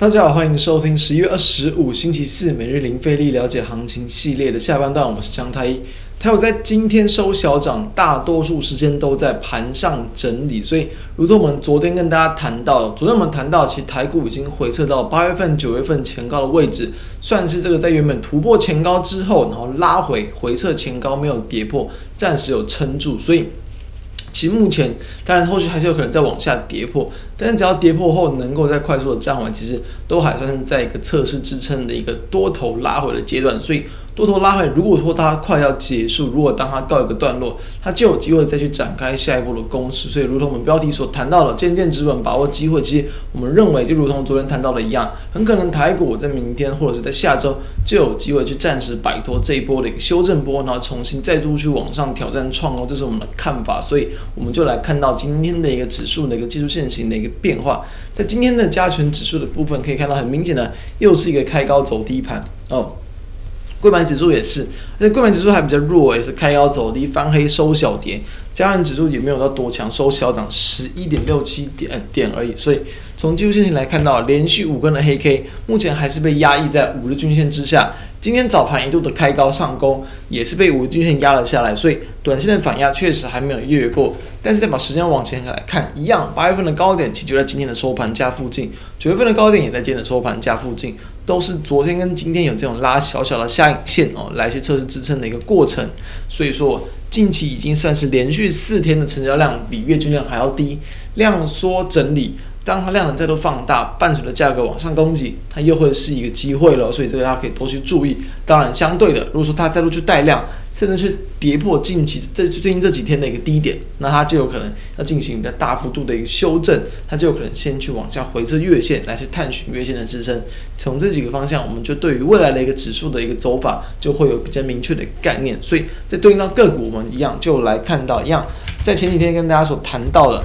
大家好，欢迎收听十一月二十五星期四每日零费力了解行情系列的下半段，我是江太一。台股在今天收小涨，大多数时间都在盘上整理，所以如同我们昨天跟大家谈到，昨天我们谈到，其实台股已经回撤到八月份、九月份前高的位置，算是这个在原本突破前高之后，然后拉回回撤前高没有跌破，暂时有撑住，所以。其实目前，当然后续还是有可能再往下跌破，但是只要跌破后能够再快速的站稳，其实都还算是在一个测试支撑的一个多头拉回的阶段，所以。多头拉回，如果说它快要结束，如果当它告一个段落，它就有机会再去展开下一步的攻势。所以，如同我们标题所谈到的，渐渐止稳，把握机会。其实我们认为，就如同昨天谈到的一样，很可能台股在明天或者是在下周就有机会去暂时摆脱这一波的一个修正波，然后重新再度去往上挑战创高，这是我们的看法。所以，我们就来看到今天的一个指数的一个技术线型的一个变化。在今天的加权指数的部分，可以看到很明显的，又是一个开高走低盘哦。柜买指数也是，而且柜买指数还比较弱，也是开高走低，翻黑收小跌。加权指数也没有到多强，收小涨十一点六七点点而已。所以从技术线型来看到，连续五根的黑 K，目前还是被压抑在五日均线之下。今天早盘一度的开高上攻，也是被五日均线压了下来，所以短线的反压确实还没有越过。但是再把时间往前来看，一样，八月份的高点其实就在今天的收盘价附近，九月份的高点也在今天的收盘价附近，都是昨天跟今天有这种拉小小的下影线哦，来去测试支撑的一个过程。所以说，近期已经算是连续四天的成交量比月均量还要低，量缩整理。当它量能再度放大，伴随着价格往上攻击，它又会是一个机会了，所以这个大家可以多去注意。当然，相对的，如果说它再度去带量，甚至是跌破近期这最近这几天的一个低点，那它就有可能要进行一个大幅度的一个修正，它就有可能先去往下回测月线，来去探寻月线的支撑。从这几个方向，我们就对于未来的一个指数的一个走法，就会有比较明确的概念。所以在对应到个股，我们一样就来看到一样，在前几天跟大家所谈到的。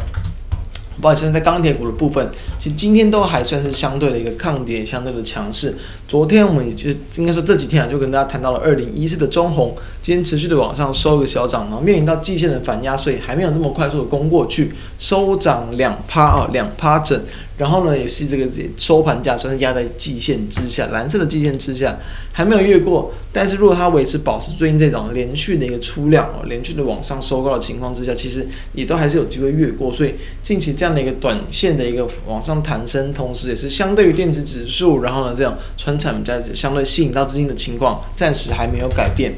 不好意思，在钢铁股的部分，其实今天都还算是相对的一个抗跌，相对的强势。昨天我们也就应该说这几天啊，就跟大家谈到了二零一四的中红，今天持续的往上收一个小涨，然后面临到季线的反压，所以还没有这么快速的攻过去，收涨两趴啊，两趴整。然后呢，也是这个收盘价算是压在季线之下，蓝色的季线之下，还没有越过。但是如果它维持保持最近这种连续的一个出量，连续的往上收高的情况之下，其实也都还是有机会越过。所以近期这样的一个短线的一个往上弹升，同时也是相对于电子指数，然后呢这样传产在相对吸引到资金的情况，暂时还没有改变。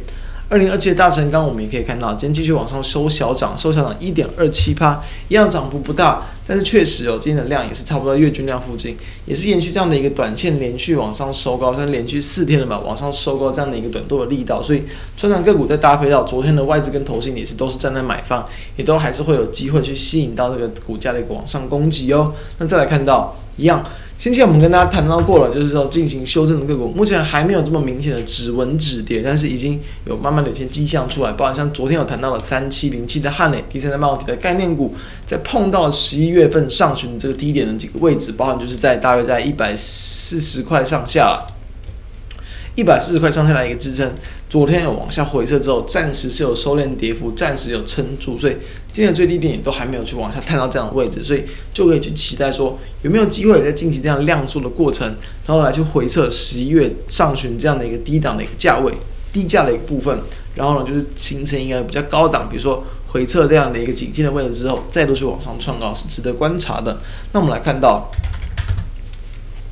二零二七的大成钢，我们也可以看到，今天继续往上收小涨，收小涨一点二七趴，一样涨幅不大，但是确实哦，今天的量也是差不多月均量附近，也是延续这样的一个短线连续往上收高，像连续四天了嘛，往上收高这样的一个短多的力道，所以成长个股再搭配到昨天的外资跟投信也是都是站在买方，也都还是会有机会去吸引到这个股价的一个往上攻击哦。那再来看到一样。先前我们跟大家谈到过了，就是说进行修正的个股，目前还没有这么明显的指纹止跌，但是已经有慢慢的一些迹象出来。包含像昨天有谈到了三七零七的汉磊，第三代半导体的概念股，在碰到十一月份上旬这个低点的几个位置，包含就是在大约在一百四十块上下。一百四十块上下来一个支撑，昨天有往下回撤之后，暂时是有收敛跌幅，暂时有撑住，所以今天的最低点也都还没有去往下探到这样的位置，所以就可以去期待说有没有机会在进行这样量缩的过程，然后来去回测十一月上旬这样的一个低档的一个价位，低价的一个部分，然后呢就是形成一个比较高档，比如说回测这样的一个颈线的位置之后，再度去往上创高是值得观察的。那我们来看到，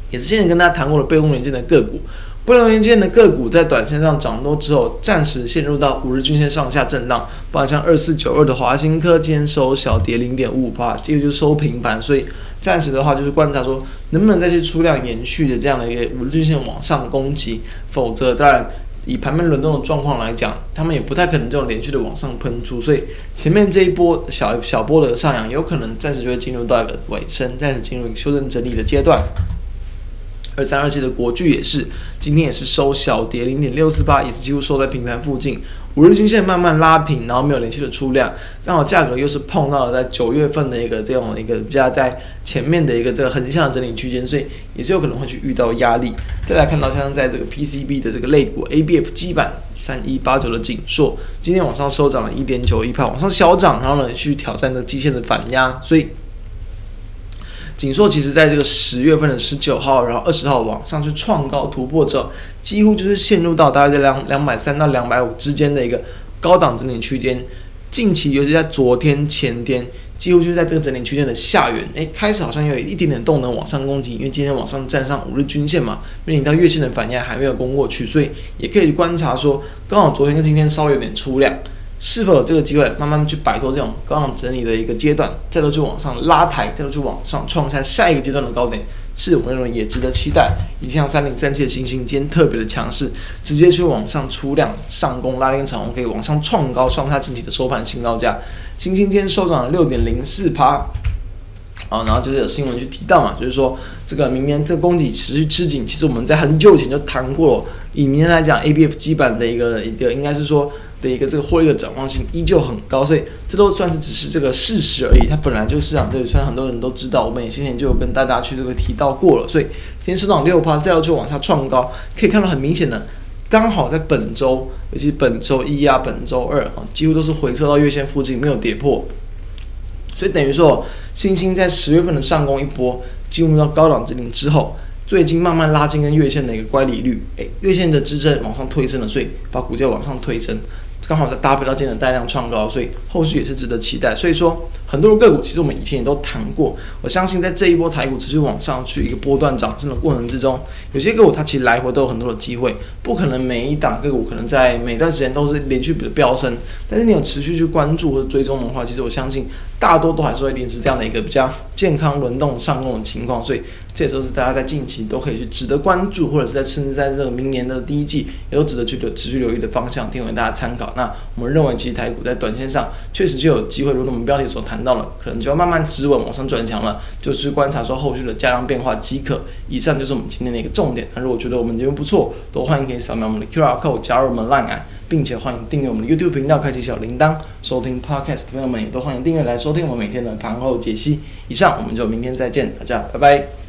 也是先前跟大家谈过的被动元件的个股。不良元件的个股在短线上涨多之后，暂时陷入到五日均线上下震荡。包括像二四九二的华新科，今天收小跌零点五五趴，这个就收平盘。所以暂时的话，就是观察说能不能再去出量延续的这样的一个五日均线往上攻击。否则，当然以盘面轮动的状况来讲，他们也不太可能这种连续的往上喷出。所以前面这一波小小波的上扬，有可能暂时就会进入到一个尾声，暂时进入一个修正整理的阶段。二三二七的国巨也是，今天也是收小跌零点六四八，也是几乎收在平盘附近。五日均线慢慢拉平，然后没有连续的出量，刚好价格又是碰到了在九月份的一个这种一个比较在前面的一个这个横向的整理区间，所以也是有可能会去遇到压力。再来看到像在这个 PCB 的这个类股 ABF 基板三一八九的景硕，今天往上收涨了一点九一趴，往上小涨，然后呢去挑战这基线的反压，所以。景硕其实在这个十月份的十九号，然后二十号往上去创高突破之后，几乎就是陷入到大概在两两百三到两百五之间的一个高档整理区间。近期尤其在昨天前天，几乎就是在这个整理区间的下缘，诶，开始好像有一点点动能往上攻击，因为今天往上站上五日均线嘛，面临到月线的反压还没有攻过去，所以也可以观察说，刚好昨天跟今天稍微有点出量。是否有这个机会慢慢去摆脱这种高档整理的一个阶段，再度去往上拉抬，再度去往上创下下一个阶段的高点，是我认为也值得期待。以像三零三七的欣兴今天特别的强势，直接去往上出量上攻拉根长红，可以往上创高，创下近期的收盘新高价。欣兴今天收涨了六点零四趴。好，然后就是有新闻去提到嘛，就是说这个明年这个供给持续吃紧，其实我们在很久以前就谈过了。以明年来讲，ABF 基板的一个一个应该是说。的一个这个获利的展望性依旧很高，所以这都算是只是这个事实而已。它本来就市场这里，虽然很多人都知道，我们也先前就有跟大家去这个提到过了。所以今天收涨六趴，再要去往下创高，可以看到很明显的，刚好在本周，尤其本周一啊、本周二啊，几乎都是回撤到月线附近，没有跌破。所以等于说，欣兴在十月份的上攻一波，进入到高档整理之后，最近慢慢拉近跟月线的一个乖离率，诶，月线的支撑往上推升了，所以把股价往上推升。刚好在搭配到今天的带量创高，所以后续也是值得期待。所以说，很多的个股其实我们以前也都谈过。我相信在这一波台股持续往上去一个波段涨升的过。程之中，有些个股它其实来回都有很多的机会，不可能每一档个股可能在每段时间都是连续的飙升。但是你有持续去关注或者追踪的话，其实我相信大多都还是会维持这样的一个比较健康轮动上攻的情况。所以这也都是大家在近期都可以去值得关注，或者是在甚至在这个明年的第一季也都值得去留持续留意的方向，提供给大家参考。那我们认为，其实台股在短线上确实就有机会，如同我们标题所谈到了，可能就要慢慢止稳往上转强了，就是观察说后续的价量变化即可。以上就是我们今天的一个重点。那如果觉得我们节目不错，都欢迎可以扫描我们的 QR code 加入我们 Line，并且欢迎订阅我们的 YouTube 频道，开启小铃铛，收听 Podcast。朋友们也都欢迎订阅来收听我们每天的盘后解析。以上，我们就明天再见，大家拜拜。